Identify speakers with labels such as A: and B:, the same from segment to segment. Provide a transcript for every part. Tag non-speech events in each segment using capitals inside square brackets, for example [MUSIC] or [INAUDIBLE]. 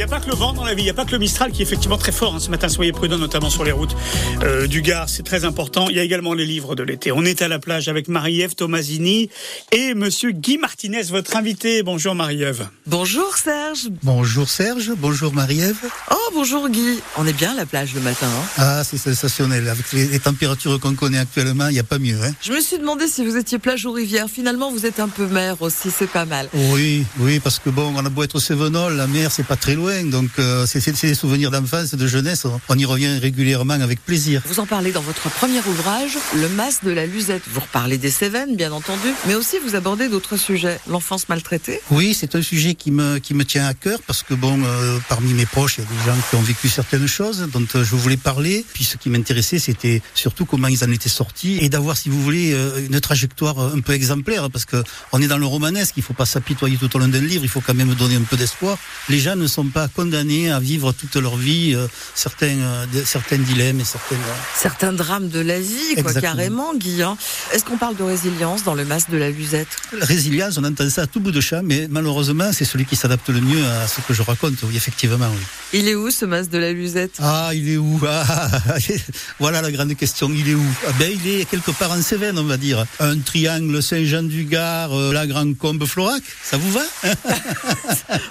A: n'y a pas que le vent dans la vie, il n'y a pas que le Mistral qui est effectivement très fort hein, ce matin. Soyez prudents, notamment sur les routes euh, du Gard, c'est très important. Il y a également les livres de l'été. On est à la plage avec Marie-Ève Tomasini et Monsieur Guy Martinez, votre invité. Bonjour Marie-Ève.
B: Bonjour Serge.
C: Bonjour Serge, bonjour Marie-Ève.
B: Oh bonjour Guy. On est bien à la plage le matin. Hein
C: ah c'est sensationnel. Avec les, températures qu'on connaît actuellement, il n'y a pas mieux. Hein
B: Je me suis demandé si vous étiez plage ou rivière. Finalement, vous êtes un peu mer aussi, c'est pas mal.
C: Oui, oui, parce que bon, on a beau être Cévenol, la mer c'est pas très loin, donc euh, c'est des souvenirs d'enfance, de jeunesse. On y revient régulièrement avec plaisir.
B: Vous en parlez dans votre premier ouvrage, Le Mas de la Luzette. Vous reparlez des Cévennes, bien entendu, mais aussi vous abordez d'autres sujets. L'enfance maltraitée.
C: Oui, c'est un sujet qui me qui me tient à cœur parce que bon, euh, parmi mes proches, il y a des gens qui ont vécu certaines choses dont euh, je voulais parler. Puis ce qui m'intéressait, c'était surtout comment ils en étaient sortis et d'avoir, si vous voulez, une trajectoire un peu exemplaire parce que on est dans le romanesque. Il faut pas s'apitoyer tout au long d'un livre. Il faut quand même donner un peu d'espoir. Les gens ne sont pas condamnés à vivre toute leur vie euh, certains, euh, certains dilemmes et certains... Euh,
B: certains drames de la vie, quoi, carrément, Guy. Hein. Est-ce qu'on parle de résilience dans le masque de la Luzette?
C: Résilience, on entend ça à tout bout de champ, mais malheureusement, c'est celui qui s'adapte le mieux à ce que je raconte, oui, effectivement. Oui.
B: Il est où ce masque de la Luzette?
C: Ah, il est où? Ah, [LAUGHS] Voilà la grande question, il est où? Ah, ben, Il est quelque part en Cévennes, on va dire. Un triangle Saint-Jean-du-Gard, la Grande Combe Florac, ça vous va? [LAUGHS]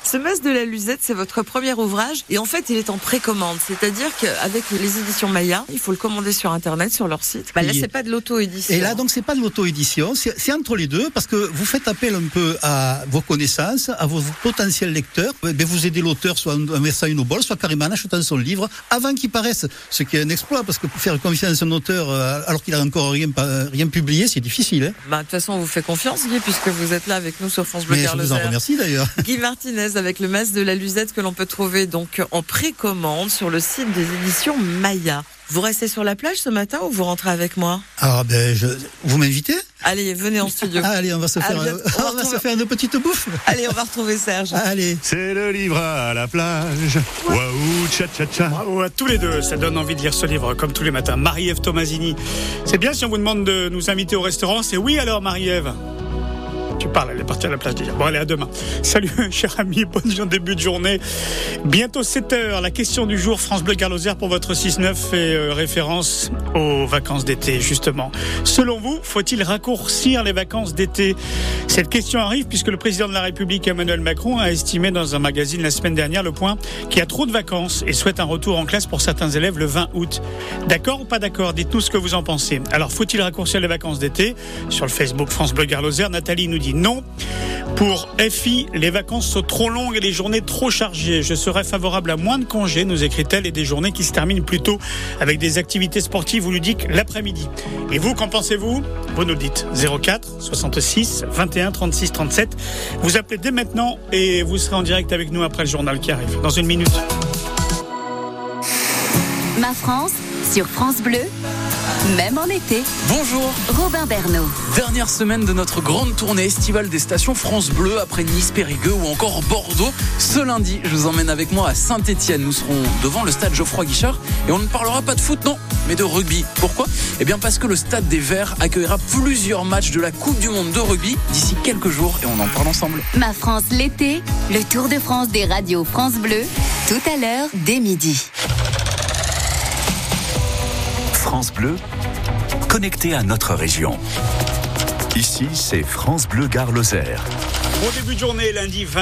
B: Ce masque de la Luzette, c'est votre premier ouvrage et en fait, il est en précommande. C'est-à-dire qu'avec les éditions Maya, il faut le commander sur Internet, sur leur site. Bah, là, c'est pas de l'auto-édition.
C: Et là, donc, c'est pas de l'auto-édition. C'est entre les deux parce que vous faites appel un peu à vos connaissances, à vos potentiels lecteurs. Ben, vous aidez l'auteur soit en versant une bol, soit carrément en achetant son livre avant qu'il paraisse. Ce qui est un exploit parce que pour faire confiance à un auteur euh, alors qu'il a encore rien, rien publié, c'est difficile. Hein.
B: Bah, de toute façon, on vous fait confiance, Guy, puisque vous êtes là avec nous sur France Bleu
C: Mais Je vous en remercie d'ailleurs.
B: Guy Martinez avec le masque de la Luzette que l'on peut trouver donc en précommande sur le site des éditions Maya. Vous restez sur la plage ce matin ou vous rentrez avec moi?
C: Ah ben, je... vous m'invitez?
B: Allez, venez en studio.
C: Ah, allez, on va se faire, [LAUGHS] on, va, se faire une petite bouffe.
B: Allez, on va retrouver Serge.
C: Allez.
D: C'est le livre à la plage. Waouh, tcha tcha tcha.
A: Bravo à tous les deux. Ça donne envie de lire ce livre comme tous les matins. Marie-Ève Tomasini. C'est bien si on vous demande de nous inviter au restaurant. C'est oui alors, Marie-Ève tu parles, elle est partie à la plage déjà. Bon, allez, à demain. Salut, [LAUGHS] cher ami, bon début de journée. Bientôt 7 heures, la question du jour, France Bleu Garloser pour votre 6-9 fait euh, référence aux vacances d'été, justement. Selon vous, faut-il raccourcir les vacances d'été? Cette question arrive puisque le président de la République, Emmanuel Macron, a estimé dans un magazine la semaine dernière, Le Point, qu'il y a trop de vacances et souhaite un retour en classe pour certains élèves le 20 août. D'accord ou pas d'accord? Dites-nous ce que vous en pensez. Alors, faut-il raccourcir les vacances d'été? Sur le Facebook France Bleu Garloser, Nathalie nous non. Pour FI, les vacances sont trop longues et les journées trop chargées. Je serais favorable à moins de congés, nous écrit-elle, et des journées qui se terminent plutôt avec des activités sportives ou ludiques l'après-midi. Et vous, qu'en pensez-vous? Vous nous dites 04 66 21 36 37. Vous appelez dès maintenant et vous serez en direct avec nous après le journal qui arrive. Dans une minute.
E: Ma France sur France Bleu même en été.
F: Bonjour.
E: Robin Bernot.
F: Dernière semaine de notre grande tournée estivale des stations France Bleu après Nice, Périgueux ou encore Bordeaux. Ce lundi, je vous emmène avec moi à Saint-Etienne. Nous serons devant le stade Geoffroy Guichard et on ne parlera pas de foot, non, mais de rugby. Pourquoi? Eh bien parce que le stade des Verts accueillera plusieurs matchs de la Coupe du Monde de rugby d'ici quelques jours et on en parle ensemble.
E: Ma France l'été, le Tour de France des radios France Bleu, tout à l'heure dès midi.
G: France Bleu, connecté à notre région. Ici, c'est France Bleu Gare Lozère.
A: Bon début de journée, lundi 20.